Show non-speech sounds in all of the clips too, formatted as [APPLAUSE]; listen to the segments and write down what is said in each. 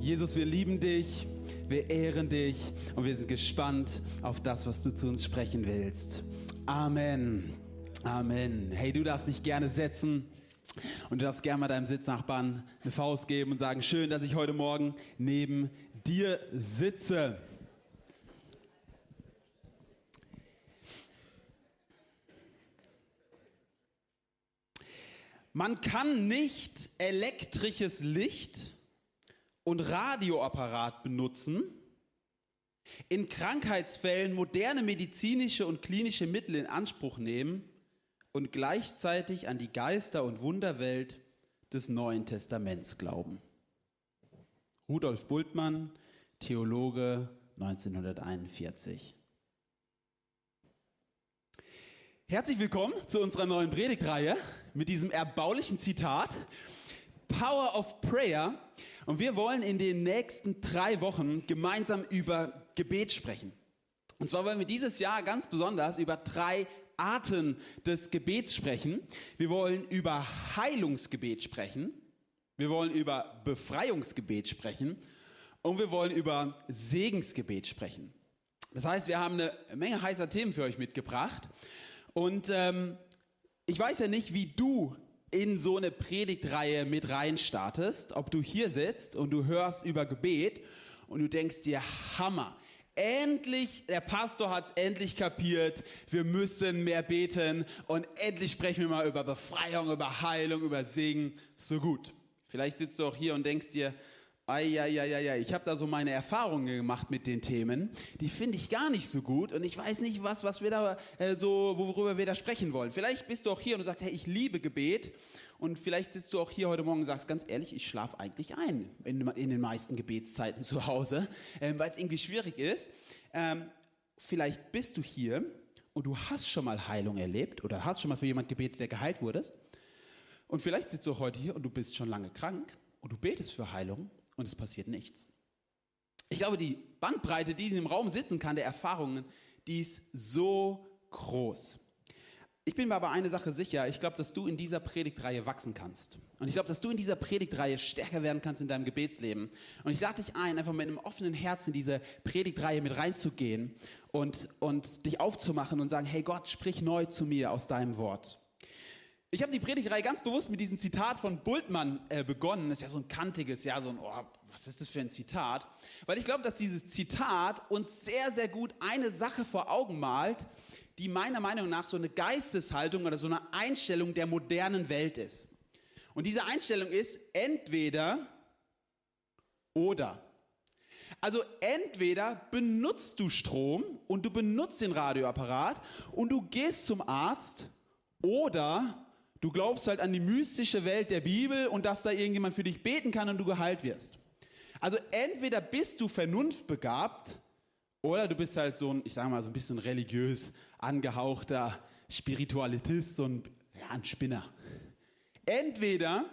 Jesus, wir lieben dich, wir ehren dich und wir sind gespannt auf das, was du zu uns sprechen willst. Amen. Amen. Hey, du darfst dich gerne setzen. Und du darfst gerne mal deinem Sitznachbarn eine Faust geben und sagen, schön, dass ich heute Morgen neben dir sitze. Man kann nicht elektrisches Licht und Radioapparat benutzen, in Krankheitsfällen moderne medizinische und klinische Mittel in Anspruch nehmen und gleichzeitig an die Geister- und Wunderwelt des Neuen Testaments glauben. Rudolf Bultmann, Theologe 1941. Herzlich willkommen zu unserer neuen Predigtreihe mit diesem erbaulichen Zitat Power of Prayer. Und wir wollen in den nächsten drei Wochen gemeinsam über Gebet sprechen. Und zwar wollen wir dieses Jahr ganz besonders über drei Arten des Gebets sprechen. Wir wollen über Heilungsgebet sprechen. Wir wollen über Befreiungsgebet sprechen. Und wir wollen über Segensgebet sprechen. Das heißt, wir haben eine Menge heißer Themen für euch mitgebracht. Und ähm, ich weiß ja nicht, wie du in so eine Predigtreihe mit rein startest, ob du hier sitzt und du hörst über Gebet und du denkst dir, Hammer, endlich, der Pastor hat es endlich kapiert, wir müssen mehr beten und endlich sprechen wir mal über Befreiung, über Heilung, über Segen, so gut. Vielleicht sitzt du auch hier und denkst dir, Eieieiei, ich habe da so meine Erfahrungen gemacht mit den Themen. Die finde ich gar nicht so gut und ich weiß nicht, was, was wir da äh, so, worüber wir da sprechen wollen. Vielleicht bist du auch hier und du sagst, hey, ich liebe Gebet und vielleicht sitzt du auch hier heute Morgen und sagst, ganz ehrlich, ich schlafe eigentlich ein in, in, den meisten Gebetszeiten [LAUGHS] zu Hause, ähm, weil es irgendwie schwierig ist. Ähm, vielleicht bist du hier und du hast schon mal Heilung erlebt oder hast schon mal für jemand gebetet, der geheilt wurde. Und vielleicht sitzt du heute hier und du bist schon lange krank und du betest für Heilung und es passiert nichts. Ich glaube, die Bandbreite, die in dem Raum sitzen kann, der Erfahrungen, die ist so groß. Ich bin mir aber eine Sache sicher, ich glaube, dass du in dieser Predigtreihe wachsen kannst. Und ich glaube, dass du in dieser Predigtreihe stärker werden kannst in deinem Gebetsleben. Und ich lade dich ein, einfach mit einem offenen Herzen in diese Predigtreihe mit reinzugehen und, und dich aufzumachen und sagen, hey Gott, sprich neu zu mir aus deinem Wort. Ich habe die Predigreihe ganz bewusst mit diesem Zitat von Bultmann äh, begonnen. Das ist ja so ein kantiges, ja, so ein, oh, was ist das für ein Zitat? Weil ich glaube, dass dieses Zitat uns sehr, sehr gut eine Sache vor Augen malt, die meiner Meinung nach so eine Geisteshaltung oder so eine Einstellung der modernen Welt ist. Und diese Einstellung ist entweder oder. Also entweder benutzt du Strom und du benutzt den Radioapparat und du gehst zum Arzt oder Du glaubst halt an die mystische Welt der Bibel und dass da irgendjemand für dich beten kann und du geheilt wirst. Also entweder bist du vernunftbegabt oder du bist halt so ein, ich sage mal, so ein bisschen religiös angehauchter Spiritualitist, so ein, ja, ein Spinner. Entweder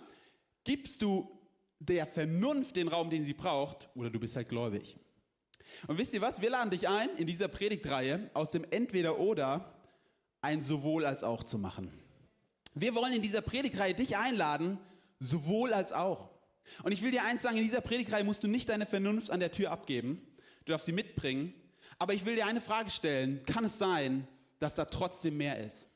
gibst du der Vernunft den Raum, den sie braucht, oder du bist halt gläubig. Und wisst ihr was? Wir laden dich ein, in dieser Predigtreihe aus dem Entweder-Oder ein sowohl als auch zu machen. Wir wollen in dieser Predigreihe dich einladen, sowohl als auch. Und ich will dir eins sagen, in dieser Predigreihe musst du nicht deine Vernunft an der Tür abgeben. Du darfst sie mitbringen. Aber ich will dir eine Frage stellen. Kann es sein, dass da trotzdem mehr ist?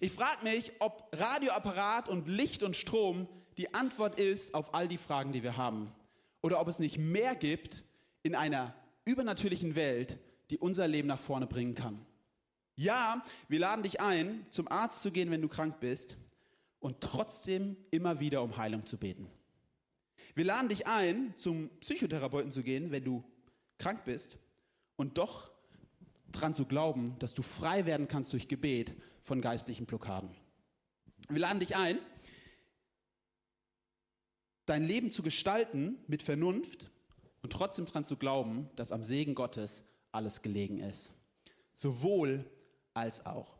Ich frage mich, ob Radioapparat und Licht und Strom die Antwort ist auf all die Fragen, die wir haben. Oder ob es nicht mehr gibt in einer übernatürlichen Welt, die unser Leben nach vorne bringen kann. Ja, wir laden dich ein, zum Arzt zu gehen, wenn du krank bist und trotzdem immer wieder um Heilung zu beten. Wir laden dich ein, zum Psychotherapeuten zu gehen, wenn du krank bist und doch dran zu glauben, dass du frei werden kannst durch Gebet von geistlichen Blockaden. Wir laden dich ein, dein Leben zu gestalten mit Vernunft und trotzdem dran zu glauben, dass am Segen Gottes alles gelegen ist. Sowohl als auch.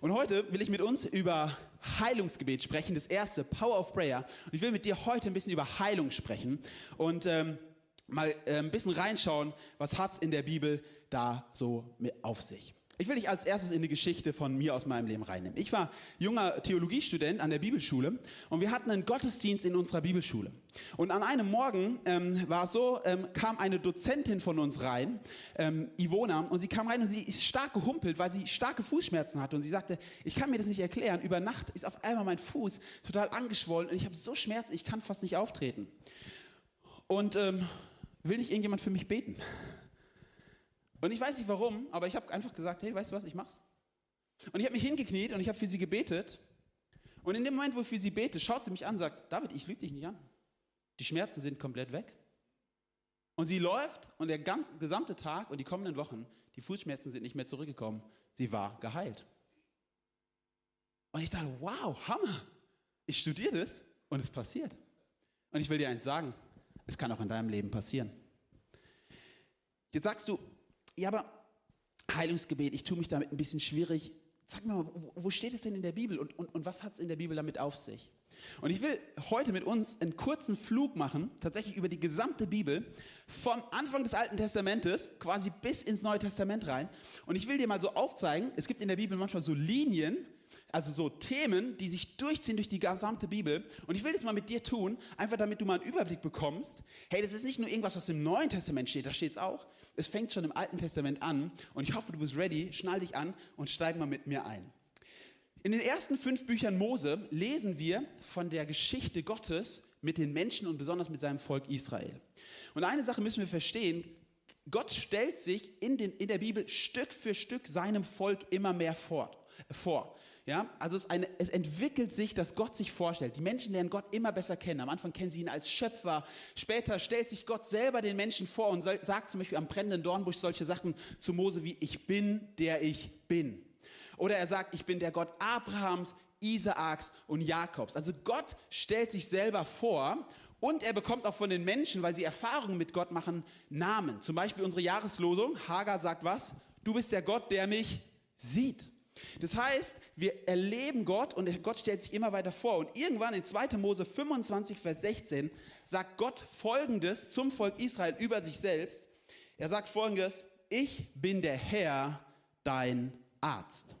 Und heute will ich mit uns über Heilungsgebet sprechen, das erste, Power of Prayer. Und ich will mit dir heute ein bisschen über Heilung sprechen und ähm, mal äh, ein bisschen reinschauen, was hat in der Bibel da so mit auf sich. Ich will dich als erstes in die Geschichte von mir aus meinem Leben reinnehmen. Ich war junger Theologiestudent an der Bibelschule und wir hatten einen Gottesdienst in unserer Bibelschule. Und an einem Morgen ähm, war es so, ähm, kam eine Dozentin von uns rein, ähm, Ivona, und sie kam rein und sie ist stark gehumpelt, weil sie starke Fußschmerzen hatte. Und sie sagte, ich kann mir das nicht erklären, über Nacht ist auf einmal mein Fuß total angeschwollen und ich habe so Schmerzen, ich kann fast nicht auftreten. Und ähm, will nicht irgendjemand für mich beten? Und ich weiß nicht warum, aber ich habe einfach gesagt, hey, weißt du was, ich mach's. Und ich habe mich hingekniet und ich habe für sie gebetet. Und in dem Moment, wo ich für sie bete, schaut sie mich an und sagt, David, ich lüge dich nicht an. Die Schmerzen sind komplett weg. Und sie läuft und der ganze, gesamte Tag und die kommenden Wochen, die Fußschmerzen sind nicht mehr zurückgekommen. Sie war geheilt. Und ich dachte, wow, Hammer. Ich studiere das und es passiert. Und ich will dir eins sagen, es kann auch in deinem Leben passieren. Jetzt sagst du, ja, aber Heilungsgebet, ich tue mich damit ein bisschen schwierig. Sag mir mal, wo, steht es denn in der Bibel und, und, und was hat es in der Bibel damit auf sich? Und ich will heute mit uns einen kurzen Flug machen, tatsächlich über die gesamte Bibel, vom Anfang des Alten Testamentes quasi bis ins Neue Testament rein. Und ich will dir mal so aufzeigen, es gibt in der Bibel manchmal so Linien, also so Themen, die sich durchziehen durch die gesamte Bibel. Und ich will das mal mit dir tun, einfach damit du mal einen Überblick bekommst. Hey, das ist nicht nur irgendwas, was im Neuen Testament steht, da steht es auch. Es fängt schon im Alten Testament an. Und ich hoffe, du bist ready. Schnall dich an und steig mal mit mir ein. In den ersten fünf Büchern Mose lesen wir von der Geschichte Gottes mit den Menschen und besonders mit seinem Volk Israel. Und eine Sache müssen wir verstehen. Gott stellt sich in, den, in der Bibel Stück für Stück seinem Volk immer mehr vor. vor. Ja, also es, eine, es, entwickelt sich, dass Gott sich vorstellt. Die Menschen lernen Gott immer besser kennen. Am Anfang kennen sie ihn als Schöpfer. Später stellt sich Gott selber den Menschen vor und soll, sagt zum Beispiel am brennenden Dornbusch solche Sachen zu Mose wie, ich bin, der ich bin. Oder er sagt, ich bin der Gott Abrahams, Isaaks und Jakobs. Also Gott stellt sich selber vor und er bekommt auch von den Menschen, weil sie Erfahrungen mit Gott machen, Namen. Zum Beispiel unsere Jahreslosung. Hagar sagt was? Du bist der Gott, der mich sieht. Das heißt, wir erleben Gott und Gott stellt sich immer weiter vor. Und irgendwann in 2. Mose 25, Vers 16 sagt Gott Folgendes zum Volk Israel über sich selbst. Er sagt Folgendes, ich bin der Herr, dein Arzt.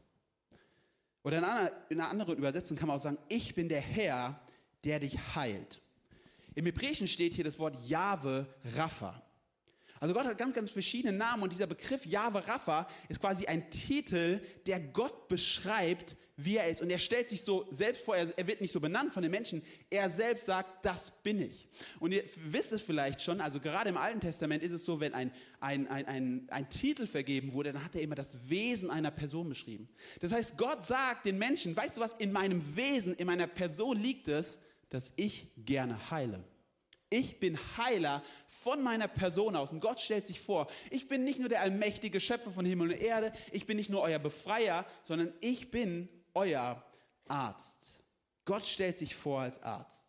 Oder in einer, in einer anderen Übersetzung kann man auch sagen, ich bin der Herr, der dich heilt. Im Hebräischen steht hier das Wort Jahwe Rapha. Also Gott hat ganz, ganz verschiedene Namen und dieser Begriff Jahwe Rapha ist quasi ein Titel, der Gott beschreibt, wie er ist. Und er stellt sich so selbst vor, er, wird nicht so benannt von den Menschen, er selbst sagt, das bin ich. Und ihr wisst es vielleicht schon, also gerade im Alten Testament ist es so, wenn ein, ein, ein, ein, ein Titel vergeben wurde, dann hat er immer das Wesen einer Person beschrieben. Das heißt, Gott sagt den Menschen, weißt du was, in meinem Wesen, in meiner Person liegt es, dass ich gerne heile. Ich bin Heiler von meiner Person aus. Und Gott stellt sich vor, ich bin nicht nur der allmächtige Schöpfer von Himmel und Erde, ich bin nicht nur euer Befreier, sondern ich bin euer Arzt. Gott stellt sich vor als Arzt.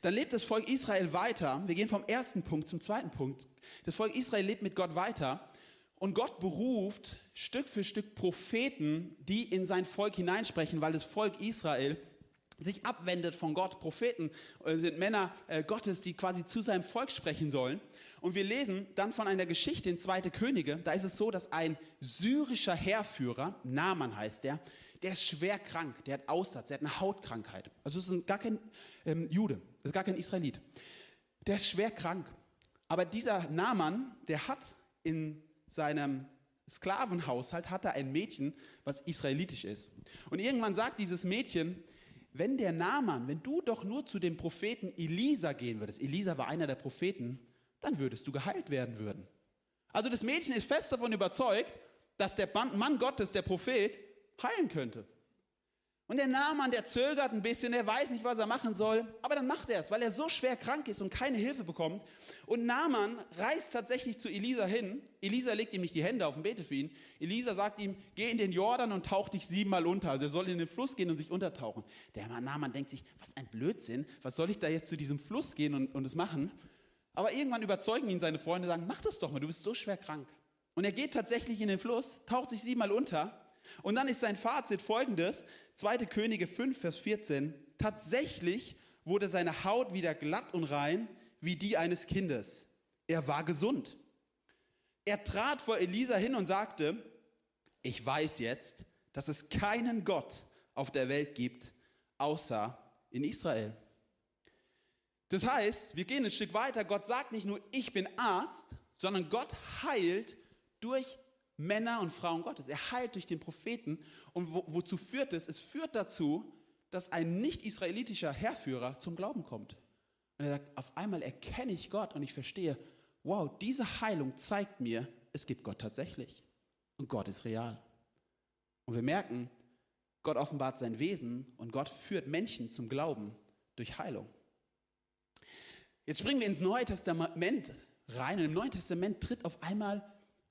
Dann lebt das Volk Israel weiter. Wir gehen vom ersten Punkt zum zweiten Punkt. Das Volk Israel lebt mit Gott weiter. Und Gott beruft Stück für Stück Propheten, die in sein Volk hineinsprechen, weil das Volk Israel sich abwendet von Gott. Propheten äh, sind Männer äh, Gottes, die quasi zu seinem Volk sprechen sollen. Und wir lesen dann von einer Geschichte in Zweite Könige. Da ist es so, dass ein syrischer Heerführer, Naaman heißt der, der ist schwer krank, der hat Aussatz, der hat eine Hautkrankheit. Also es ist gar kein ähm, Jude, ist gar kein Israelit. Der ist schwer krank. Aber dieser Naaman, der hat in seinem Sklavenhaushalt hat er ein Mädchen, was israelitisch ist. Und irgendwann sagt dieses Mädchen, wenn der Naaman, wenn du doch nur zu dem Propheten Elisa gehen würdest, Elisa war einer der Propheten, dann würdest du geheilt werden würden. Also das Mädchen ist fest davon überzeugt, dass der Mann Gottes, der Prophet, heilen könnte. Und der Naaman, der zögert ein bisschen, er weiß nicht, was er machen soll, aber dann macht er es, weil er so schwer krank ist und keine Hilfe bekommt. Und Naaman reist tatsächlich zu Elisa hin. Elisa legt ihm nicht die Hände auf und betet für ihn. Elisa sagt ihm, geh in den Jordan und tauch dich siebenmal unter. Also er soll in den Fluss gehen und sich untertauchen. Der Naaman denkt sich, was ein Blödsinn, was soll ich da jetzt zu diesem Fluss gehen und, und es machen? Aber irgendwann überzeugen ihn seine Freunde, sagen, mach das doch mal, du bist so schwer krank. Und er geht tatsächlich in den Fluss, taucht sich siebenmal unter und dann ist sein Fazit folgendes, 2. Könige 5, Vers 14, tatsächlich wurde seine Haut wieder glatt und rein wie die eines Kindes. Er war gesund. Er trat vor Elisa hin und sagte, ich weiß jetzt, dass es keinen Gott auf der Welt gibt, außer in Israel. Das heißt, wir gehen ein Stück weiter. Gott sagt nicht nur, ich bin Arzt, sondern Gott heilt durch Männer und Frauen Gottes. Er heilt durch den Propheten. Und wo, wozu führt es? Es führt dazu, dass ein nicht-israelitischer Herrführer zum Glauben kommt. Und er sagt, auf einmal erkenne ich Gott und ich verstehe, wow, diese Heilung zeigt mir, es gibt Gott tatsächlich. Und Gott ist real. Und wir merken, Gott offenbart sein Wesen und Gott führt Menschen zum Glauben durch Heilung. Jetzt springen wir ins Neue Testament rein und im Neuen Testament tritt auf einmal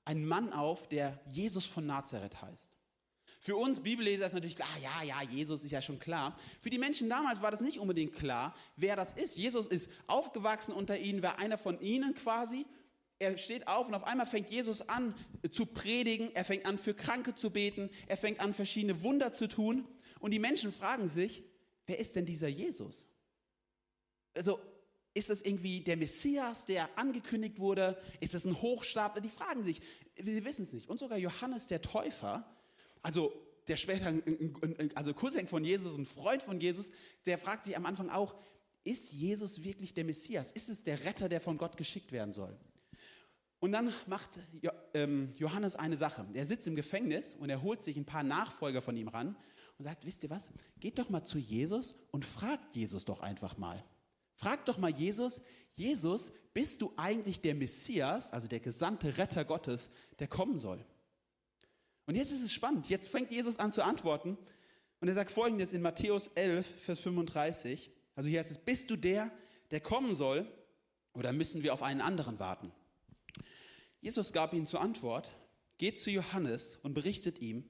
ein Mann auf, der Jesus von Nazareth heißt. Für uns Bibelleser ist natürlich klar, ja, ja, Jesus ist ja schon klar. Für die Menschen damals war das nicht unbedingt klar, wer das ist. Jesus ist aufgewachsen unter ihnen, war einer von ihnen quasi. Er steht auf und auf einmal fängt Jesus an zu predigen, er fängt an für Kranke zu beten, er fängt an verschiedene Wunder zu tun und die Menschen fragen sich, wer ist denn dieser Jesus? Also ist das irgendwie der Messias, der angekündigt wurde? Ist das ein Hochstapler? Die fragen sich, sie wissen es nicht. Und sogar Johannes der Täufer, also der später, also Cousin von Jesus, ein Freund von Jesus, der fragt sich am Anfang auch, ist Jesus wirklich der Messias? Ist es der Retter, der von Gott geschickt werden soll? Und dann macht ähm, Johannes eine Sache. Er sitzt im Gefängnis und er holt sich ein paar Nachfolger von ihm ran und sagt, wisst ihr was, geht doch mal zu Jesus und fragt Jesus doch einfach mal. Frag doch mal Jesus, Jesus, bist du eigentlich der Messias, also der gesandte Retter Gottes, der kommen soll? Und jetzt ist es spannend. Jetzt fängt Jesus an zu antworten. Und er sagt folgendes in Matthäus 11, Vers 35. Also hier heißt es, bist du der, der kommen soll, oder müssen wir auf einen anderen warten? Jesus gab ihnen zur Antwort, geht zu Johannes und berichtet ihm,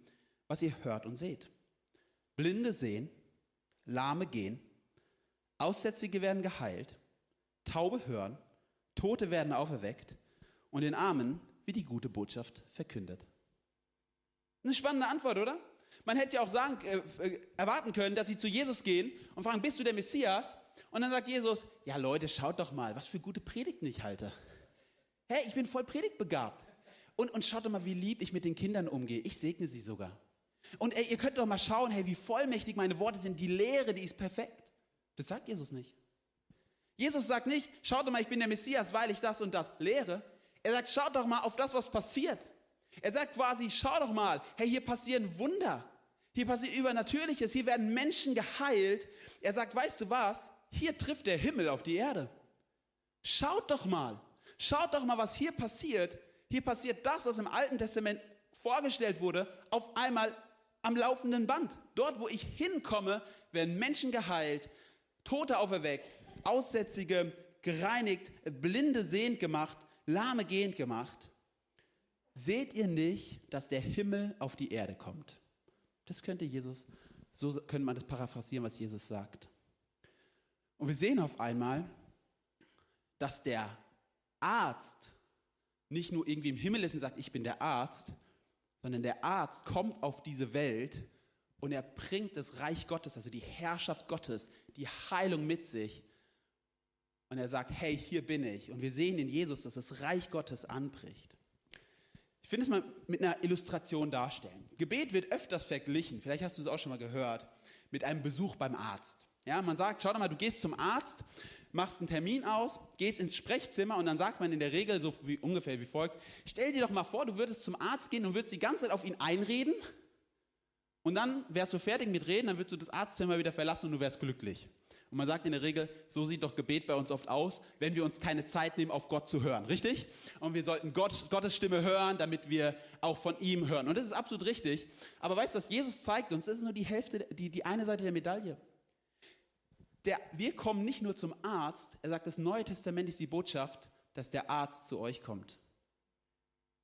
was ihr hört und seht. Blinde sehen, Lahme gehen, Aussätzige werden geheilt, Taube hören, Tote werden auferweckt und den Armen wird die gute Botschaft verkündet. Eine spannende Antwort, oder? Man hätte ja auch sagen, äh, äh, erwarten können, dass sie zu Jesus gehen und fragen, bist du der Messias? Und dann sagt Jesus, ja Leute, schaut doch mal, was für gute Predigten ich halte. Hey, ich bin voll predigtbegabt. Und, und schaut doch mal, wie lieb ich mit den Kindern umgehe. Ich segne sie sogar. Und ey, ihr könnt doch mal schauen, hey, wie vollmächtig meine Worte sind. Die Lehre, die ist perfekt. Das sagt Jesus nicht. Jesus sagt nicht, schaut doch mal, ich bin der Messias, weil ich das und das lehre. Er sagt, schaut doch mal auf das, was passiert. Er sagt quasi, schau doch mal, hey, hier passieren Wunder. Hier passiert Übernatürliches, hier werden Menschen geheilt. Er sagt, weißt du was? Hier trifft der Himmel auf die Erde. Schaut doch mal, schaut doch mal, was hier passiert. Hier passiert das, was im Alten Testament vorgestellt wurde, auf einmal am laufenden Band. Dort, wo ich hinkomme, werden Menschen geheilt, Tote auferweckt, Aussätzige gereinigt, Blinde sehend gemacht, Lahme gehend gemacht. Seht ihr nicht, dass der Himmel auf die Erde kommt? Das könnte Jesus, so könnte man das paraphrasieren, was Jesus sagt. Und wir sehen auf einmal, dass der Arzt nicht nur irgendwie im Himmel ist und sagt, ich bin der Arzt, sondern der Arzt kommt auf diese Welt und er bringt das Reich Gottes, also die Herrschaft Gottes, die Heilung mit sich. Und er sagt, hey, hier bin ich. Und wir sehen in Jesus, dass das Reich Gottes anbricht. Ich finde es mal mit einer Illustration darstellen. Gebet wird öfters verglichen, vielleicht hast du es auch schon mal gehört, mit einem Besuch beim Arzt. Ja, man sagt, schau doch mal, du gehst zum Arzt, machst einen Termin aus, gehst ins Sprechzimmer und dann sagt man in der Regel so wie, ungefähr wie folgt, stell dir doch mal vor, du würdest zum Arzt gehen und würdest die ganze Zeit auf ihn einreden und dann wärst du fertig mit Reden, dann würdest du das Arztzimmer wieder verlassen und du wärst glücklich. Und man sagt in der Regel, so sieht doch Gebet bei uns oft aus, wenn wir uns keine Zeit nehmen, auf Gott zu hören, richtig? Und wir sollten Gott, Gottes Stimme hören, damit wir auch von ihm hören. Und das ist absolut richtig. Aber weißt du, was Jesus zeigt uns? Das ist nur die Hälfte, die, die eine Seite der Medaille. Der, wir kommen nicht nur zum Arzt, er sagt, das Neue Testament ist die Botschaft, dass der Arzt zu euch kommt.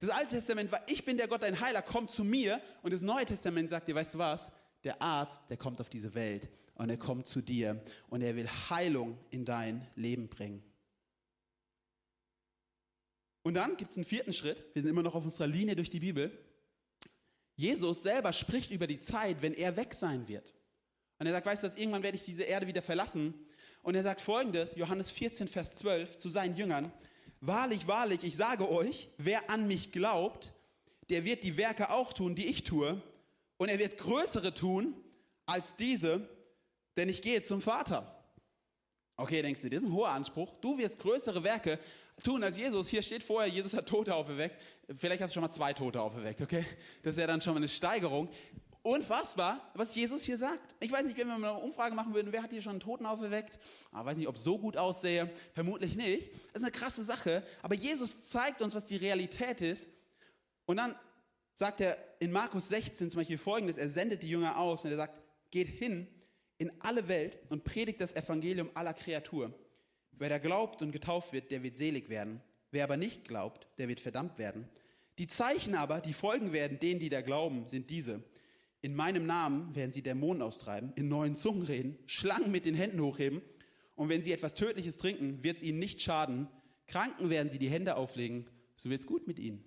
Das Alte Testament war, ich bin der Gott, dein Heiler, komm zu mir. Und das Neue Testament sagt dir, weißt du was? Der Arzt, der kommt auf diese Welt und er kommt zu dir und er will Heilung in dein Leben bringen. Und dann gibt es einen vierten Schritt. Wir sind immer noch auf unserer Linie durch die Bibel. Jesus selber spricht über die Zeit, wenn er weg sein wird. Und er sagt, weißt du was, irgendwann werde ich diese Erde wieder verlassen. Und er sagt folgendes, Johannes 14, Vers 12, zu seinen Jüngern, Wahrlich, wahrlich, ich sage euch, wer an mich glaubt, der wird die Werke auch tun, die ich tue, und er wird größere tun als diese, denn ich gehe zum Vater. Okay, denkst du, das ist ein hoher Anspruch. Du wirst größere Werke tun als Jesus. Hier steht vorher, Jesus hat Tote auferweckt. Vielleicht hast du schon mal zwei Tote auferweckt, okay? Das ist ja dann schon mal eine Steigerung. Unfassbar, was Jesus hier sagt. Ich weiß nicht, wenn wir mal eine Umfrage machen würden, wer hat hier schon einen Toten auferweckt? Ich ah, weiß nicht, ob es so gut aussehe. Vermutlich nicht. Das ist eine krasse Sache. Aber Jesus zeigt uns, was die Realität ist. Und dann sagt er in Markus 16 zum Beispiel folgendes: Er sendet die Jünger aus und er sagt, geht hin in alle Welt und predigt das Evangelium aller Kreatur. Wer da glaubt und getauft wird, der wird selig werden. Wer aber nicht glaubt, der wird verdammt werden. Die Zeichen aber, die folgen werden denen, die da glauben, sind diese. In meinem Namen werden sie Dämonen austreiben, in neuen Zungen reden, Schlangen mit den Händen hochheben. Und wenn sie etwas Tödliches trinken, wird es ihnen nicht schaden. Kranken werden sie die Hände auflegen, so wird es gut mit ihnen.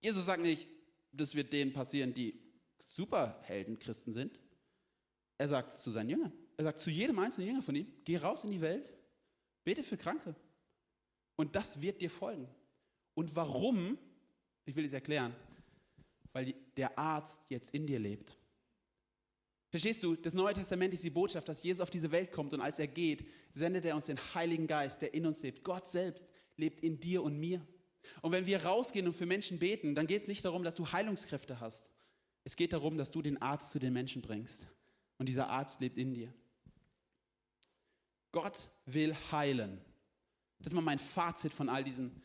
Jesus sagt nicht, das wird denen passieren, die Superhelden Christen sind. Er sagt es zu seinen Jüngern. Er sagt zu jedem einzelnen Jünger von ihm, geh raus in die Welt, bete für Kranke. Und das wird dir folgen. Und warum? Ich will es erklären. Weil der Arzt jetzt in dir lebt. Verstehst du, das Neue Testament ist die Botschaft, dass Jesus auf diese Welt kommt und als er geht, sendet er uns den Heiligen Geist, der in uns lebt. Gott selbst lebt in dir und mir. Und wenn wir rausgehen und für Menschen beten, dann geht es nicht darum, dass du Heilungskräfte hast. Es geht darum, dass du den Arzt zu den Menschen bringst. Und dieser Arzt lebt in dir. Gott will heilen. Das ist mal mein Fazit von all diesen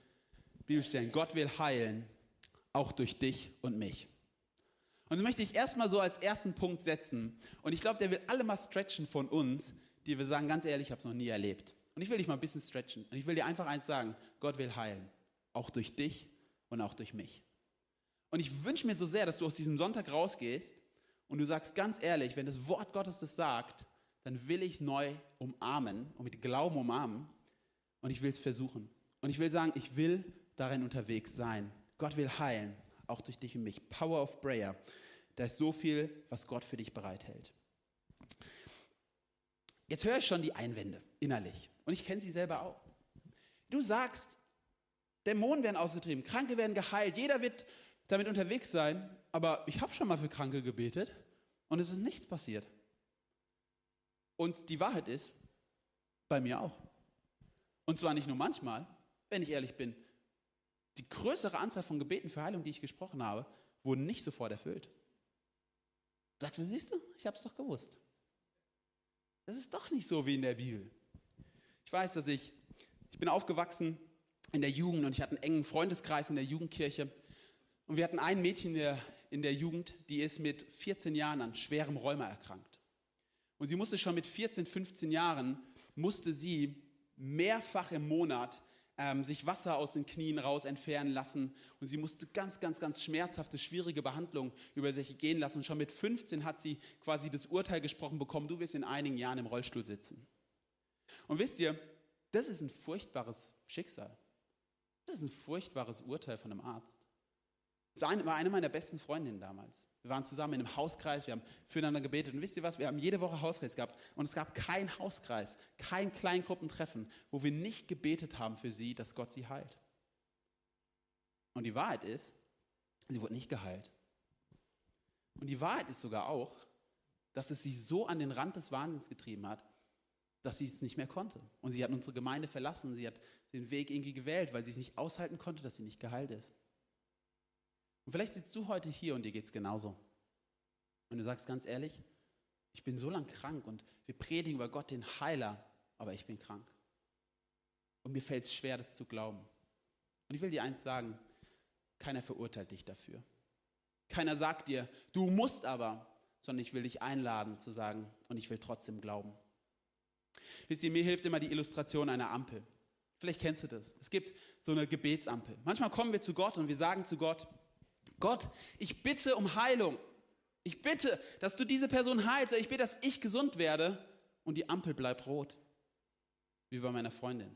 Bibelstellen. Gott will heilen, auch durch dich und mich. Und das möchte ich erstmal so als ersten Punkt setzen. Und ich glaube, der will alle mal stretchen von uns, die wir sagen, ganz ehrlich, ich habe es noch nie erlebt. Und ich will dich mal ein bisschen stretchen. Und ich will dir einfach eins sagen, Gott will heilen. Auch durch dich und auch durch mich. Und ich wünsche mir so sehr, dass du aus diesem Sonntag rausgehst und du sagst ganz ehrlich, wenn das Wort Gottes das sagt, dann will ich es neu umarmen und mit Glauben umarmen und ich will es versuchen. Und ich will sagen, ich will darin unterwegs sein. Gott will heilen, auch durch dich und mich. Power of Prayer. Da ist so viel, was Gott für dich bereithält. Jetzt höre ich schon die Einwände innerlich und ich kenne sie selber auch. Du sagst, Dämonen werden ausgetrieben, Kranke werden geheilt, jeder wird damit unterwegs sein, aber ich habe schon mal für Kranke gebetet und es ist nichts passiert. Und die Wahrheit ist, bei mir auch. Und zwar nicht nur manchmal, wenn ich ehrlich bin. Die größere Anzahl von Gebeten für Heilung, die ich gesprochen habe, wurden nicht sofort erfüllt. Sagst du, siehst du, ich habe es doch gewusst. Das ist doch nicht so wie in der Bibel. Ich weiß, dass ich, ich bin aufgewachsen in der Jugend und ich hatte einen engen Freundeskreis in der Jugendkirche und wir hatten ein Mädchen in der, in der Jugend, die ist mit 14 Jahren an schwerem Rheuma erkrankt. Und sie musste schon mit 14, 15 Jahren, musste sie mehrfach im Monat ähm, sich Wasser aus den Knien raus entfernen lassen. Und sie musste ganz, ganz, ganz schmerzhafte, schwierige Behandlungen über sich gehen lassen. Und schon mit 15 hat sie quasi das Urteil gesprochen bekommen, du wirst in einigen Jahren im Rollstuhl sitzen. Und wisst ihr, das ist ein furchtbares Schicksal. Das ist ein furchtbares Urteil von einem Arzt. Das war eine meiner besten Freundinnen damals. Wir waren zusammen in einem Hauskreis, wir haben füreinander gebetet. Und wisst ihr was? Wir haben jede Woche Hauskreis gehabt. Und es gab kein Hauskreis, kein Kleingruppentreffen, wo wir nicht gebetet haben für sie, dass Gott sie heilt. Und die Wahrheit ist, sie wurde nicht geheilt. Und die Wahrheit ist sogar auch, dass es sie so an den Rand des Wahnsinns getrieben hat, dass sie es nicht mehr konnte. Und sie hat unsere Gemeinde verlassen. Sie hat den Weg irgendwie gewählt, weil sie es nicht aushalten konnte, dass sie nicht geheilt ist. Und vielleicht sitzt du heute hier und dir geht es genauso. Und du sagst ganz ehrlich, ich bin so lang krank und wir predigen über Gott den Heiler, aber ich bin krank. Und mir fällt es schwer, das zu glauben. Und ich will dir eins sagen, keiner verurteilt dich dafür. Keiner sagt dir, du musst aber, sondern ich will dich einladen zu sagen, und ich will trotzdem glauben. Wisst ihr, mir hilft immer die Illustration einer Ampel. Vielleicht kennst du das. Es gibt so eine Gebetsampel. Manchmal kommen wir zu Gott und wir sagen zu Gott, Gott, ich bitte um Heilung. Ich bitte, dass du diese Person heilst. Ich bitte, dass ich gesund werde. Und die Ampel bleibt rot. Wie bei meiner Freundin.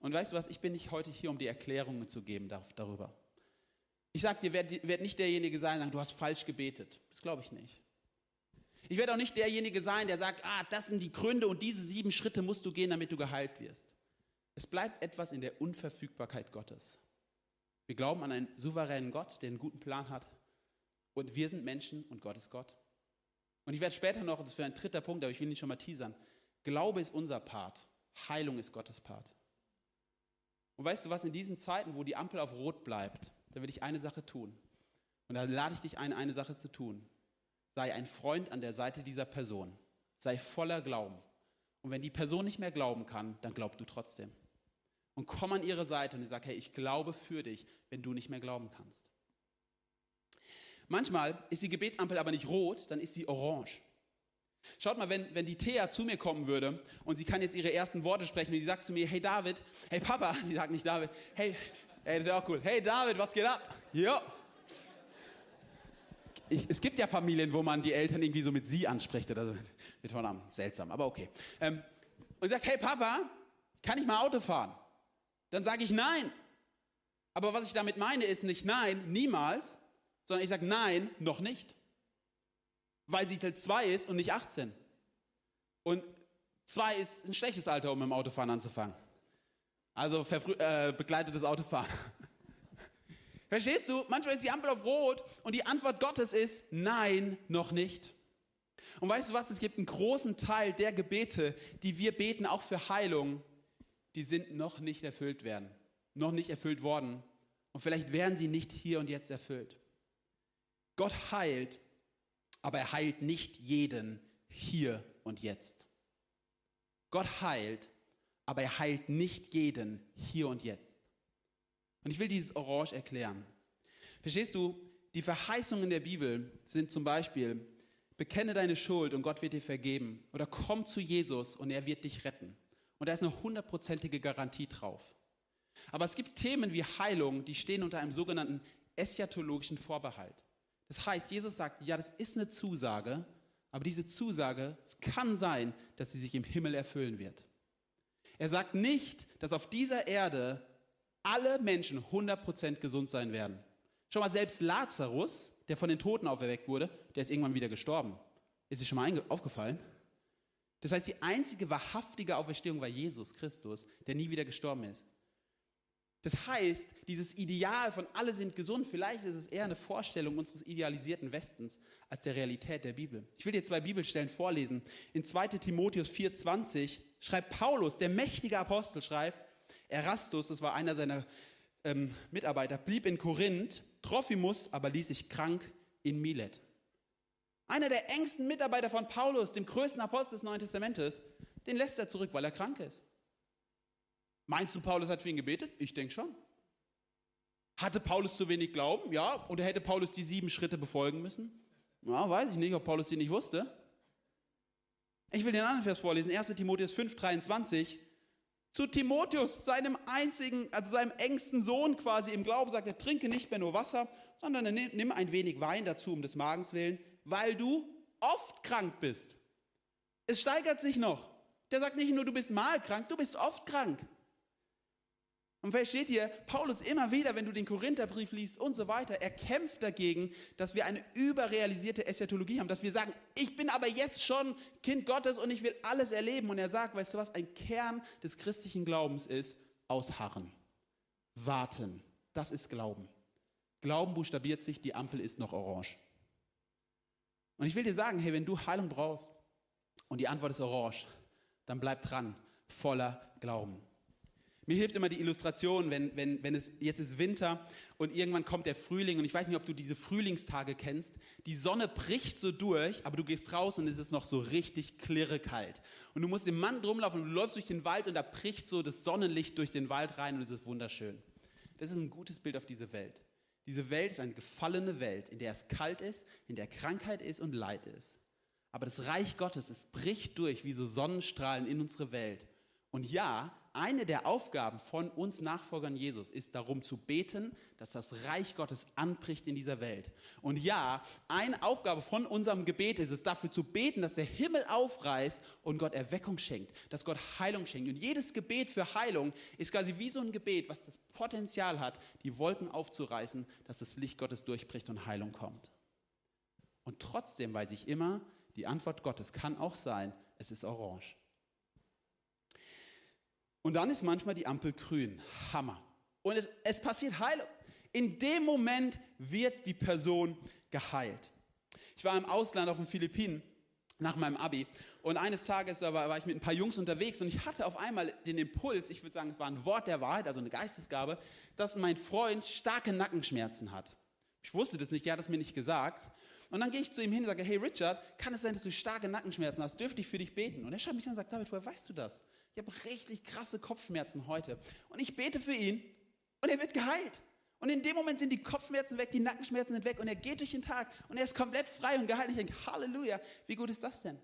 Und weißt du was, ich bin nicht heute hier, um die Erklärungen zu geben darüber. Ich sage dir, werde werd nicht derjenige sein, der sagt, du hast falsch gebetet. Das glaube ich nicht. Ich werde auch nicht derjenige sein, der sagt, ah, das sind die Gründe und diese sieben Schritte musst du gehen, damit du geheilt wirst. Es bleibt etwas in der Unverfügbarkeit Gottes. Wir glauben an einen souveränen Gott, der einen guten Plan hat. Und wir sind Menschen und Gott ist Gott. Und ich werde später noch, das wäre ein dritter Punkt, aber ich will ihn schon mal teasern. Glaube ist unser Part. Heilung ist Gottes Part. Und weißt du was, in diesen Zeiten, wo die Ampel auf Rot bleibt, da will ich eine Sache tun. Und da lade ich dich ein, eine Sache zu tun. Sei ein Freund an der Seite dieser Person. Sei voller Glauben. Und wenn die Person nicht mehr glauben kann, dann glaub du trotzdem. Und komm an ihre Seite und sag, hey, ich glaube für dich, wenn du nicht mehr glauben kannst. Manchmal ist die Gebetsampel aber nicht rot, dann ist sie orange. Schaut mal, wenn, wenn die Thea zu mir kommen würde und sie kann jetzt ihre ersten Worte sprechen und sie sagt zu mir, hey David, hey Papa, [LAUGHS] sie sagt nicht David, hey, hey das wäre auch cool, hey David, was geht ab? Ja. Ich, es gibt ja Familien, wo man die Eltern irgendwie so mit sie anspricht oder so, mit Vornamen, seltsam, aber okay. Ähm, und sagt, hey Papa, kann ich mal Auto fahren? Dann sage ich nein. Aber was ich damit meine, ist nicht nein, niemals, sondern ich sage nein, noch nicht weil sie Teil 2 ist und nicht 18. Und 2 ist ein schlechtes Alter, um mit dem Autofahren anzufangen. Also äh, begleitetes Autofahren. [LAUGHS] Verstehst du? Manchmal ist die Ampel auf Rot und die Antwort Gottes ist Nein, noch nicht. Und weißt du was? Es gibt einen großen Teil der Gebete, die wir beten, auch für Heilung, die sind noch nicht erfüllt werden. Noch nicht erfüllt worden. Und vielleicht werden sie nicht hier und jetzt erfüllt. Gott heilt aber er heilt nicht jeden hier und jetzt. Gott heilt, aber er heilt nicht jeden hier und jetzt. Und ich will dieses Orange erklären. Verstehst du, die Verheißungen der Bibel sind zum Beispiel, bekenne deine Schuld und Gott wird dir vergeben. Oder komm zu Jesus und er wird dich retten. Und da ist eine hundertprozentige Garantie drauf. Aber es gibt Themen wie Heilung, die stehen unter einem sogenannten eschatologischen Vorbehalt. Das heißt, Jesus sagt, ja, das ist eine Zusage, aber diese Zusage, es kann sein, dass sie sich im Himmel erfüllen wird. Er sagt nicht, dass auf dieser Erde alle Menschen 100% gesund sein werden. Schon mal selbst Lazarus, der von den Toten auferweckt wurde, der ist irgendwann wieder gestorben. Ist dir schon mal aufgefallen? Das heißt, die einzige wahrhaftige Auferstehung war Jesus Christus, der nie wieder gestorben ist. Das heißt, dieses Ideal von alle sind gesund, vielleicht ist es eher eine Vorstellung unseres idealisierten Westens als der Realität der Bibel. Ich will dir zwei Bibelstellen vorlesen. In 2 Timotheus 4,20 schreibt Paulus, der mächtige Apostel, schreibt, Erastus, das war einer seiner ähm, Mitarbeiter, blieb in Korinth, Trophimus aber ließ sich krank in Milet. Einer der engsten Mitarbeiter von Paulus, dem größten Apostel des Neuen Testamentes, den lässt er zurück, weil er krank ist. Meinst du, Paulus hat für ihn gebetet? Ich denke schon. Hatte Paulus zu wenig Glauben? Ja. Oder hätte Paulus die sieben Schritte befolgen müssen? Ja, weiß ich nicht, ob Paulus die nicht wusste. Ich will den anderen Vers vorlesen. 1. Timotheus 5, 23. Zu Timotheus, seinem einzigen, also seinem engsten Sohn quasi im Glauben, sagt er, trinke nicht mehr nur Wasser, sondern nimm ein wenig Wein dazu um des Magens willen, weil du oft krank bist. Es steigert sich noch. Der sagt nicht nur, du bist mal krank, du bist oft krank. Und versteht ihr, Paulus immer wieder, wenn du den Korintherbrief liest und so weiter, er kämpft dagegen, dass wir eine überrealisierte Eschatologie haben, dass wir sagen, ich bin aber jetzt schon Kind Gottes und ich will alles erleben. Und er sagt, weißt du was, ein Kern des christlichen Glaubens ist ausharren, warten. Das ist Glauben. Glauben buchstabiert sich, die Ampel ist noch orange. Und ich will dir sagen, hey, wenn du Heilung brauchst und die Antwort ist orange, dann bleib dran, voller Glauben. Mir hilft immer die Illustration, wenn, wenn, wenn es jetzt ist Winter und irgendwann kommt der Frühling und ich weiß nicht, ob du diese Frühlingstage kennst. Die Sonne bricht so durch, aber du gehst raus und es ist noch so richtig klirre kalt. Und du musst im Mann drumlaufen und du läufst durch den Wald und da bricht so das Sonnenlicht durch den Wald rein und es ist wunderschön. Das ist ein gutes Bild auf diese Welt. Diese Welt ist eine gefallene Welt, in der es kalt ist, in der Krankheit ist und Leid ist. Aber das Reich Gottes, es bricht durch wie so Sonnenstrahlen in unsere Welt. Und ja, eine der Aufgaben von uns Nachfolgern Jesus ist darum zu beten, dass das Reich Gottes anbricht in dieser Welt. Und ja, eine Aufgabe von unserem Gebet ist es, dafür zu beten, dass der Himmel aufreißt und Gott Erweckung schenkt, dass Gott Heilung schenkt. Und jedes Gebet für Heilung ist quasi wie so ein Gebet, was das Potenzial hat, die Wolken aufzureißen, dass das Licht Gottes durchbricht und Heilung kommt. Und trotzdem weiß ich immer, die Antwort Gottes kann auch sein, es ist orange. Und dann ist manchmal die Ampel grün. Hammer. Und es, es passiert Heilung. In dem Moment wird die Person geheilt. Ich war im Ausland auf den Philippinen nach meinem Abi und eines Tages war, war ich mit ein paar Jungs unterwegs und ich hatte auf einmal den Impuls, ich würde sagen, es war ein Wort der Wahrheit, also eine Geistesgabe, dass mein Freund starke Nackenschmerzen hat. Ich wusste das nicht, er hat es mir nicht gesagt. Und dann gehe ich zu ihm hin und sage, hey Richard, kann es sein, dass du starke Nackenschmerzen hast? Dürfte ich für dich beten? Und er schaut mich an und sagt, David, woher weißt du das? Ich habe richtig krasse Kopfschmerzen heute. Und ich bete für ihn und er wird geheilt. Und in dem Moment sind die Kopfschmerzen weg, die Nackenschmerzen sind weg und er geht durch den Tag und er ist komplett frei und geheilt. Ich denke, Halleluja, wie gut ist das denn?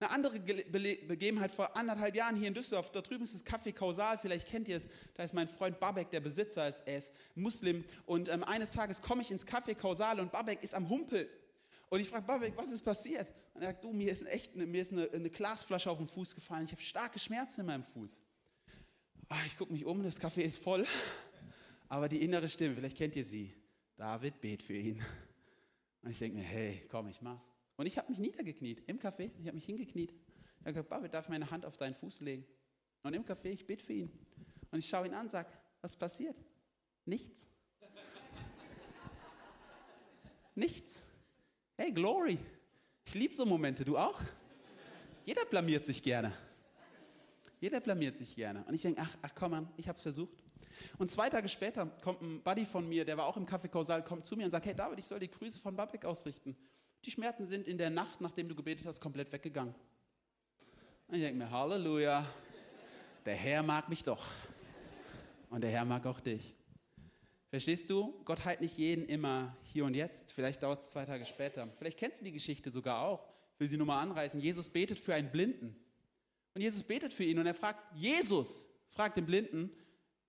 Eine andere Begebenheit vor anderthalb Jahren hier in Düsseldorf, da drüben ist das Café Kausal, vielleicht kennt ihr es, da ist mein Freund Babek, der Besitzer ist, er ist Muslim und ähm, eines Tages komme ich ins Café Kausal und Babek ist am Humpel und ich frage Babek, was ist passiert? Und er sagt, du, mir ist, echt, mir ist eine, eine Glasflasche auf den Fuß gefallen, ich habe starke Schmerzen in meinem Fuß. Ach, ich gucke mich um, das Café ist voll, aber die innere Stimme, vielleicht kennt ihr sie, David, bet für ihn. Und ich denke mir, hey, komm, ich mach's. Und ich habe mich niedergekniet im Café. Ich habe mich hingekniet. Ich habe gesagt, David, darf meine Hand auf deinen Fuß legen? Und im Café, ich bete für ihn. Und ich schaue ihn an und sage, was passiert? Nichts. Nichts. Hey, Glory. Ich liebe so Momente. Du auch? Jeder blamiert sich gerne. Jeder blamiert sich gerne. Und ich denke, ach, ach komm an, ich habe es versucht. Und zwei Tage später kommt ein Buddy von mir, der war auch im Café Kausal, kommt zu mir und sagt, hey David, ich soll die Grüße von Babek ausrichten. Die Schmerzen sind in der Nacht, nachdem du gebetet hast, komplett weggegangen. Und ich denke mir, Halleluja, der Herr mag mich doch. Und der Herr mag auch dich. Verstehst du? Gott heilt nicht jeden immer hier und jetzt. Vielleicht dauert es zwei Tage später. Vielleicht kennst du die Geschichte sogar auch. Ich will sie nur mal anreißen. Jesus betet für einen Blinden. Und Jesus betet für ihn und er fragt, Jesus fragt den Blinden,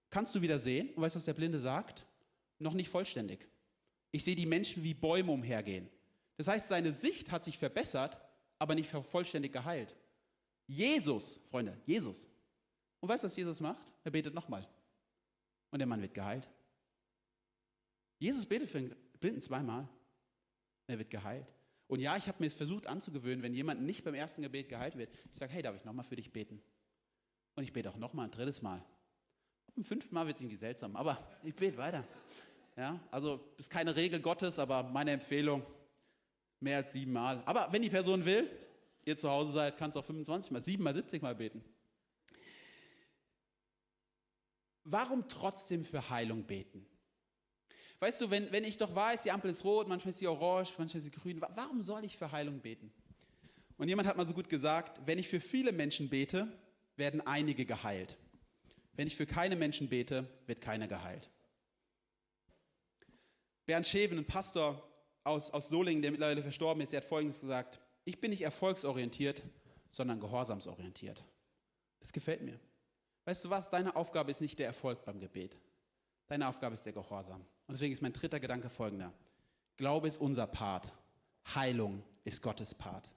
kannst du wieder sehen? Und weißt du, was der Blinde sagt? Noch nicht vollständig. Ich sehe die Menschen wie Bäume umhergehen. Das heißt, seine Sicht hat sich verbessert, aber nicht vollständig geheilt. Jesus, Freunde, Jesus. Und weißt du, was Jesus macht? Er betet nochmal. Und der Mann wird geheilt. Jesus betet für den Blinden zweimal. Er wird geheilt. Und ja, ich habe mir es versucht anzugewöhnen, wenn jemand nicht beim ersten Gebet geheilt wird, ich sage, hey, darf ich nochmal für dich beten? Und ich bete auch nochmal ein drittes Mal. Beim fünften Mal wird es irgendwie seltsam, aber ich bete weiter. Ja, also ist keine Regel Gottes, aber meine Empfehlung, Mehr als sieben Mal. Aber wenn die Person will, ihr zu Hause seid, kannst auch 25 Mal, sieben Mal, 70 Mal beten. Warum trotzdem für Heilung beten? Weißt du, wenn, wenn ich doch weiß, die Ampel ist rot, manchmal ist sie orange, manchmal ist sie grün, warum soll ich für Heilung beten? Und jemand hat mal so gut gesagt, wenn ich für viele Menschen bete, werden einige geheilt. Wenn ich für keine Menschen bete, wird keiner geheilt. Bernd Scheven, ein Pastor, aus, aus Solingen, der mittlerweile verstorben ist, der hat Folgendes gesagt. Ich bin nicht erfolgsorientiert, sondern gehorsamsorientiert. Das gefällt mir. Weißt du was? Deine Aufgabe ist nicht der Erfolg beim Gebet. Deine Aufgabe ist der Gehorsam. Und deswegen ist mein dritter Gedanke folgender. Glaube ist unser Part. Heilung ist Gottes Part.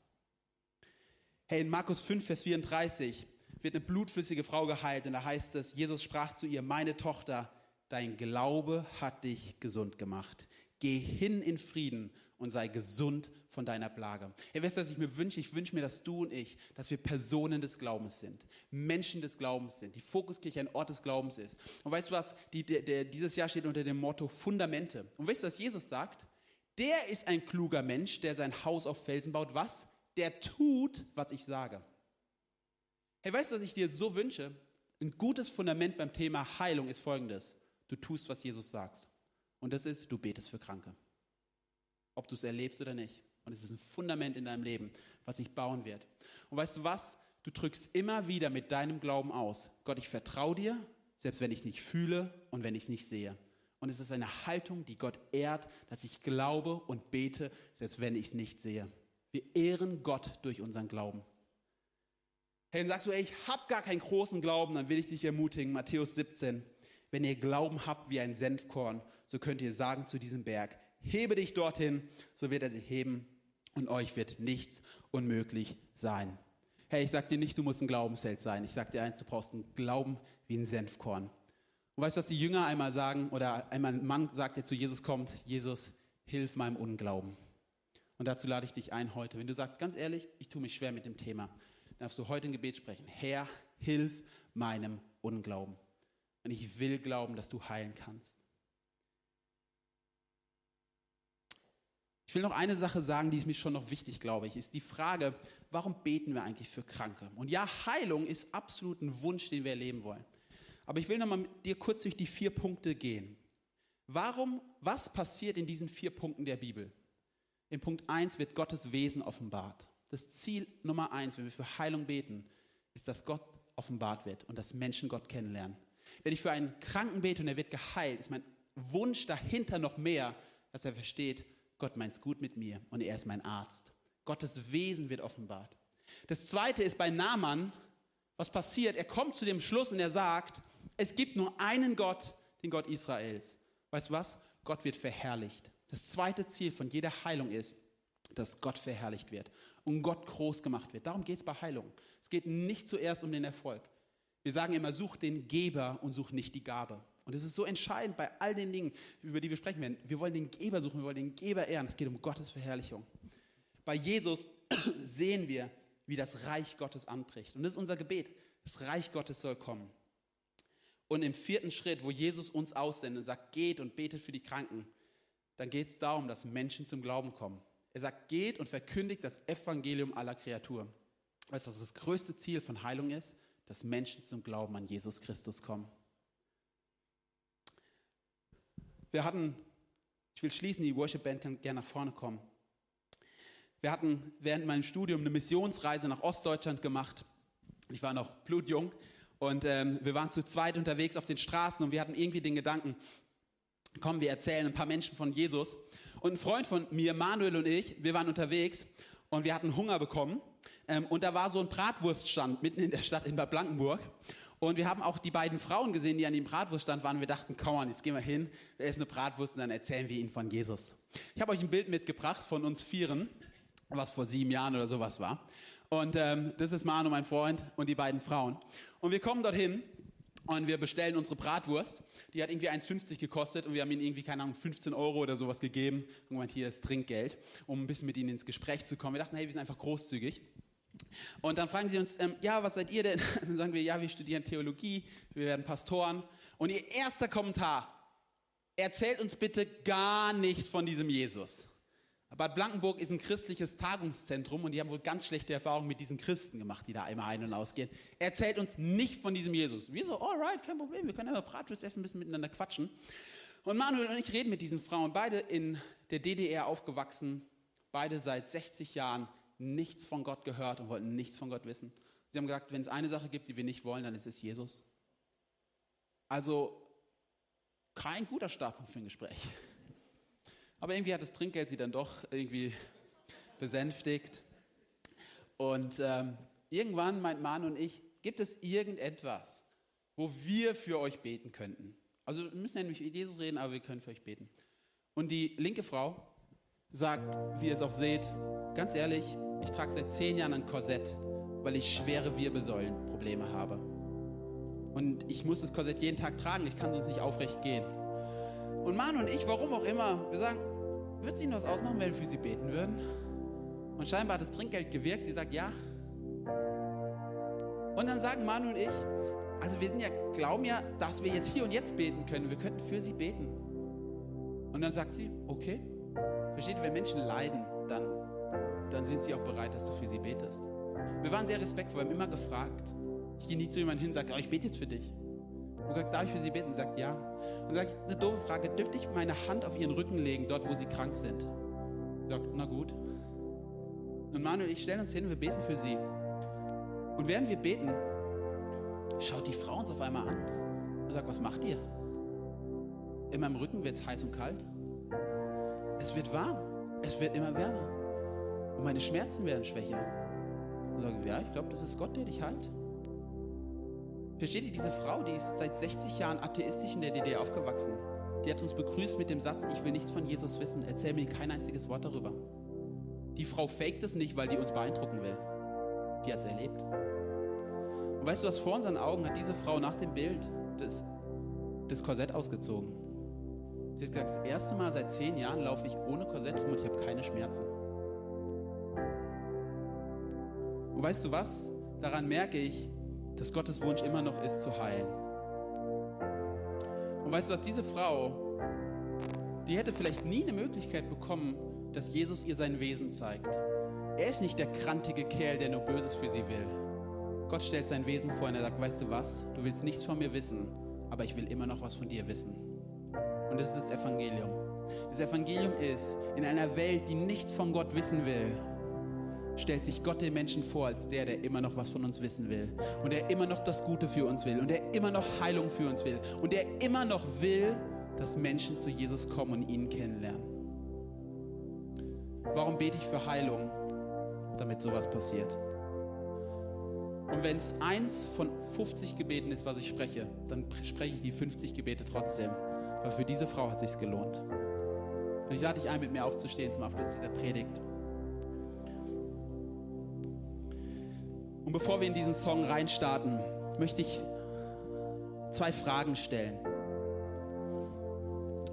Hey, in Markus 5, Vers 34 wird eine blutflüssige Frau geheilt und da heißt es, Jesus sprach zu ihr, meine Tochter, dein Glaube hat dich gesund gemacht. Geh hin in Frieden und sei gesund von deiner Plage. Ihr wisst, was ich mir wünsche? Ich wünsche mir, dass du und ich, dass wir Personen des Glaubens sind, Menschen des Glaubens sind, die Fokuskirche ein Ort des Glaubens ist. Und weißt du was? Die, der, der, dieses Jahr steht unter dem Motto Fundamente. Und weißt du, was Jesus sagt? Der ist ein kluger Mensch, der sein Haus auf Felsen baut. Was? Der tut, was ich sage. Hey, weißt du, was ich dir so wünsche? Ein gutes Fundament beim Thema Heilung ist folgendes. Du tust, was Jesus sagt. Und das ist, du betest für Kranke. Ob du es erlebst oder nicht. Und es ist ein Fundament in deinem Leben, was sich bauen wird. Und weißt du was? Du drückst immer wieder mit deinem Glauben aus. Gott, ich vertraue dir, selbst wenn ich es nicht fühle und wenn ich es nicht sehe. Und es ist eine Haltung, die Gott ehrt, dass ich glaube und bete, selbst wenn ich es nicht sehe. Wir ehren Gott durch unseren Glauben. Hey, dann sagst du, ey, ich habe gar keinen großen Glauben, dann will ich dich ermutigen. Matthäus 17. Wenn ihr Glauben habt wie ein Senfkorn, so könnt ihr sagen zu diesem Berg, hebe dich dorthin, so wird er sich heben und euch wird nichts unmöglich sein. Hey, ich sag dir nicht, du musst ein Glaubensheld sein. Ich sag dir eins, du brauchst einen Glauben wie ein Senfkorn. Und weißt du, was die Jünger einmal sagen, oder einmal ein Mann sagt, der zu Jesus kommt, Jesus, hilf meinem Unglauben. Und dazu lade ich dich ein heute. Wenn du sagst, ganz ehrlich, ich tue mich schwer mit dem Thema, darfst du heute ein Gebet sprechen. Herr, hilf meinem Unglauben. Und ich will glauben, dass du heilen kannst. Ich will noch eine Sache sagen, die ist mir schon noch wichtig, glaube ich, ist die Frage, warum beten wir eigentlich für Kranke? Und ja, Heilung ist absolut ein Wunsch, den wir erleben wollen. Aber ich will nochmal mit dir kurz durch die vier Punkte gehen. Warum, was passiert in diesen vier Punkten der Bibel? In Punkt 1 wird Gottes Wesen offenbart. Das Ziel Nummer 1, wenn wir für Heilung beten, ist, dass Gott offenbart wird und dass Menschen Gott kennenlernen. Wenn ich für einen Kranken bete und er wird geheilt, ist mein Wunsch dahinter noch mehr, dass er versteht, Gott meint es gut mit mir und er ist mein Arzt. Gottes Wesen wird offenbart. Das zweite ist bei Naaman, was passiert? Er kommt zu dem Schluss und er sagt, es gibt nur einen Gott, den Gott Israels. Weißt du was? Gott wird verherrlicht. Das zweite Ziel von jeder Heilung ist, dass Gott verherrlicht wird und Gott groß gemacht wird. Darum geht es bei Heilung. Es geht nicht zuerst um den Erfolg. Wir sagen immer, such den Geber und such nicht die Gabe. Und es ist so entscheidend bei all den Dingen, über die wir sprechen werden. Wir wollen den Geber suchen, wir wollen den Geber ehren. Es geht um Gottes Verherrlichung. Bei Jesus [CLEARS THROAT] sehen wir, wie das Reich Gottes anbricht. Und das ist unser Gebet. Das Reich Gottes soll kommen. Und im vierten Schritt, wo Jesus uns aussendet und sagt, geht und betet für die Kranken, dann geht es darum, dass Menschen zum Glauben kommen. Er sagt, geht und verkündigt das Evangelium aller Kreaturen. Weißt du, was das größte Ziel von Heilung ist? Dass Menschen zum Glauben an Jesus Christus kommen. Wir hatten, ich will schließen, die Worship Band kann gerne nach vorne kommen. Wir hatten während meinem Studium eine Missionsreise nach Ostdeutschland gemacht. Ich war noch blutjung und ähm, wir waren zu zweit unterwegs auf den Straßen und wir hatten irgendwie den Gedanken, komm, wir erzählen ein paar Menschen von Jesus. Und ein Freund von mir, Manuel und ich, wir waren unterwegs und wir hatten Hunger bekommen. Ähm, und da war so ein Bratwurststand mitten in der Stadt in Bad Blankenburg. Und wir haben auch die beiden Frauen gesehen, die an dem Bratwurststand waren. Wir dachten, komm on, jetzt gehen wir hin, wir essen eine Bratwurst und dann erzählen wir ihnen von Jesus. Ich habe euch ein Bild mitgebracht von uns Vieren, was vor sieben Jahren oder sowas war. Und ähm, das ist Manu, mein Freund, und die beiden Frauen. Und wir kommen dorthin und wir bestellen unsere Bratwurst. Die hat irgendwie 1,50 gekostet und wir haben ihnen irgendwie, keine Ahnung, 15 Euro oder sowas gegeben. Irgendwann hier ist Trinkgeld, um ein bisschen mit ihnen ins Gespräch zu kommen. Wir dachten, hey, wir sind einfach großzügig. Und dann fragen sie uns, ähm, ja, was seid ihr denn? [LAUGHS] Dann sagen wir, ja, wir studieren Theologie, wir werden Pastoren. Und ihr erster Kommentar, erzählt uns bitte gar nichts von diesem Jesus. Bad Blankenburg ist ein christliches Tagungszentrum und die haben wohl ganz schlechte Erfahrungen mit diesen Christen gemacht, die da immer ein- und ausgehen. Erzählt uns nicht von diesem Jesus. Wir so, alright, kein Problem, wir können immer Bratwurst essen, ein bisschen miteinander quatschen. Und Manuel und ich reden mit diesen Frauen, beide in der DDR aufgewachsen, beide seit 60 Jahren nichts von Gott gehört und wollten nichts von Gott wissen. Sie haben gesagt, wenn es eine Sache gibt, die wir nicht wollen, dann ist es Jesus. Also kein guter Startpunkt für ein Gespräch. Aber irgendwie hat das Trinkgeld sie dann doch irgendwie besänftigt. Und ähm, irgendwann meint Manu und ich, gibt es irgendetwas, wo wir für euch beten könnten? Also wir müssen ja nicht mit Jesus reden, aber wir können für euch beten. Und die linke Frau sagt, wie ihr es auch seht, ganz ehrlich, ich trage seit zehn Jahren ein Korsett, weil ich schwere Wirbelsäulenprobleme habe. Und ich muss das Korsett jeden Tag tragen, ich kann sonst nicht aufrecht gehen. Und Manu und ich, warum auch immer, wir sagen, wird sie Ihnen was ausmachen, wenn wir für sie beten würden? Und scheinbar hat das Trinkgeld gewirkt. Sie sagt ja. Und dann sagen Manu und ich, also wir sind ja, glauben ja, dass wir jetzt hier und jetzt beten können. Wir könnten für sie beten. Und dann sagt sie, okay. Versteht wenn Menschen leiden, dann, dann sind sie auch bereit, dass du für sie betest. Wir waren sehr respektvoll, wir haben immer gefragt. Ich gehe nie zu jemandem hin und sage, oh, ich bete jetzt für dich. Und sagt, darf ich für Sie beten? Und sagt, ja. Und sagt, eine doofe Frage, dürfte ich meine Hand auf Ihren Rücken legen, dort, wo Sie krank sind? Sagt, na gut. Und Manuel, ich stelle uns hin, wir beten für Sie. Und während wir beten, schaut die Frau uns auf einmal an und sagt, was macht ihr? In meinem Rücken wird es heiß und kalt. Es wird warm. Es wird immer wärmer. Und meine Schmerzen werden schwächer. Und sagen, ja, ich glaube, das ist Gott, der dich heilt. Versteht ihr, diese Frau, die ist seit 60 Jahren atheistisch in der DDR aufgewachsen. Die hat uns begrüßt mit dem Satz, ich will nichts von Jesus wissen, erzähl mir kein einziges Wort darüber. Die Frau faked es nicht, weil die uns beeindrucken will. Die hat es erlebt. Und weißt du, was vor unseren Augen hat diese Frau nach dem Bild das, das Korsett ausgezogen? Sie hat gesagt, das erste Mal seit zehn Jahren laufe ich ohne Korsett rum und ich habe keine Schmerzen. Und weißt du was? Daran merke ich, dass Gottes Wunsch immer noch ist, zu heilen. Und weißt du was, diese Frau, die hätte vielleicht nie eine Möglichkeit bekommen, dass Jesus ihr sein Wesen zeigt. Er ist nicht der krantige Kerl, der nur Böses für sie will. Gott stellt sein Wesen vor und er sagt, weißt du was, du willst nichts von mir wissen, aber ich will immer noch was von dir wissen. Und das ist das Evangelium. Das Evangelium ist, in einer Welt, die nichts von Gott wissen will, stellt sich Gott den Menschen vor als der, der immer noch was von uns wissen will. Und der immer noch das Gute für uns will. Und der immer noch Heilung für uns will. Und der immer noch will, dass Menschen zu Jesus kommen und ihn kennenlernen. Warum bete ich für Heilung? Damit sowas passiert. Und wenn es eins von 50 Gebeten ist, was ich spreche, dann spreche ich die 50 Gebete trotzdem. Weil für diese Frau hat es sich gelohnt. Und ich lade dich ein, mit mir aufzustehen zum Abschluss dieser Predigt. Und bevor wir in diesen Song reinstarten, möchte ich zwei Fragen stellen.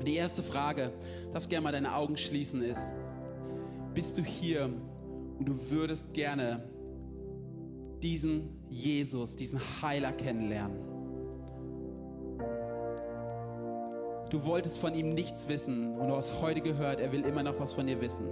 Die erste Frage, darfst gerne mal deine Augen schließen, ist, bist du hier und du würdest gerne diesen Jesus, diesen Heiler kennenlernen? Du wolltest von ihm nichts wissen und du hast heute gehört, er will immer noch was von dir wissen.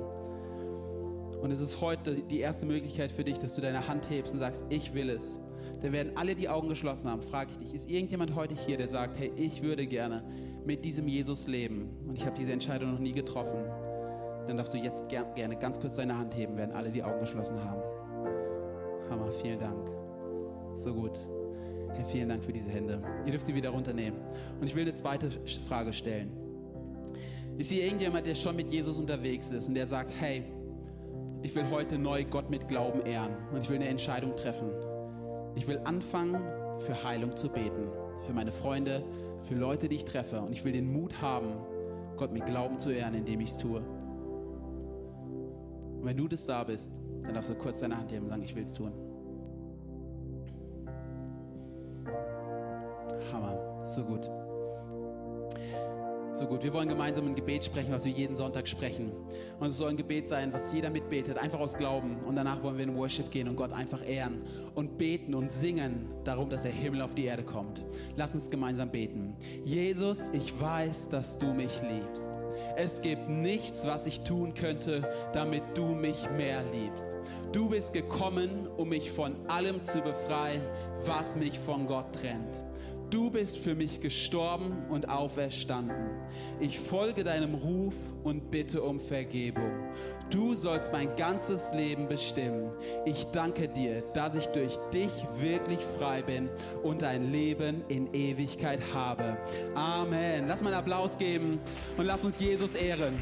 Und es ist heute die erste Möglichkeit für dich, dass du deine Hand hebst und sagst, ich will es. Dann werden alle die Augen geschlossen haben. Frage ich dich, ist irgendjemand heute hier, der sagt, hey, ich würde gerne mit diesem Jesus leben und ich habe diese Entscheidung noch nie getroffen? Dann darfst du jetzt ger gerne ganz kurz deine Hand heben, werden alle die Augen geschlossen haben. Hammer, vielen Dank. So gut. Herr, vielen Dank für diese Hände. Ihr dürft sie wieder runternehmen. Und ich will eine zweite Frage stellen. Ist hier irgendjemand, der schon mit Jesus unterwegs ist und der sagt, hey, ich will heute neu Gott mit Glauben ehren und ich will eine Entscheidung treffen. Ich will anfangen, für Heilung zu beten. Für meine Freunde, für Leute, die ich treffe. Und ich will den Mut haben, Gott mit Glauben zu ehren, indem ich es tue. Und wenn du das da bist, dann darfst du kurz deine Hand heben und sagen, ich will es tun. Hammer, so gut. So gut, wir wollen gemeinsam ein Gebet sprechen, was wir jeden Sonntag sprechen. Und es soll ein Gebet sein, was jeder mitbetet, einfach aus Glauben. Und danach wollen wir in Worship gehen und Gott einfach ehren und beten und singen darum, dass der Himmel auf die Erde kommt. Lass uns gemeinsam beten. Jesus, ich weiß, dass du mich liebst. Es gibt nichts, was ich tun könnte, damit du mich mehr liebst. Du bist gekommen, um mich von allem zu befreien, was mich von Gott trennt. Du bist für mich gestorben und auferstanden. Ich folge deinem Ruf und bitte um Vergebung. Du sollst mein ganzes Leben bestimmen. Ich danke dir, dass ich durch dich wirklich frei bin und ein Leben in Ewigkeit habe. Amen. Lass mal einen Applaus geben und lass uns Jesus ehren.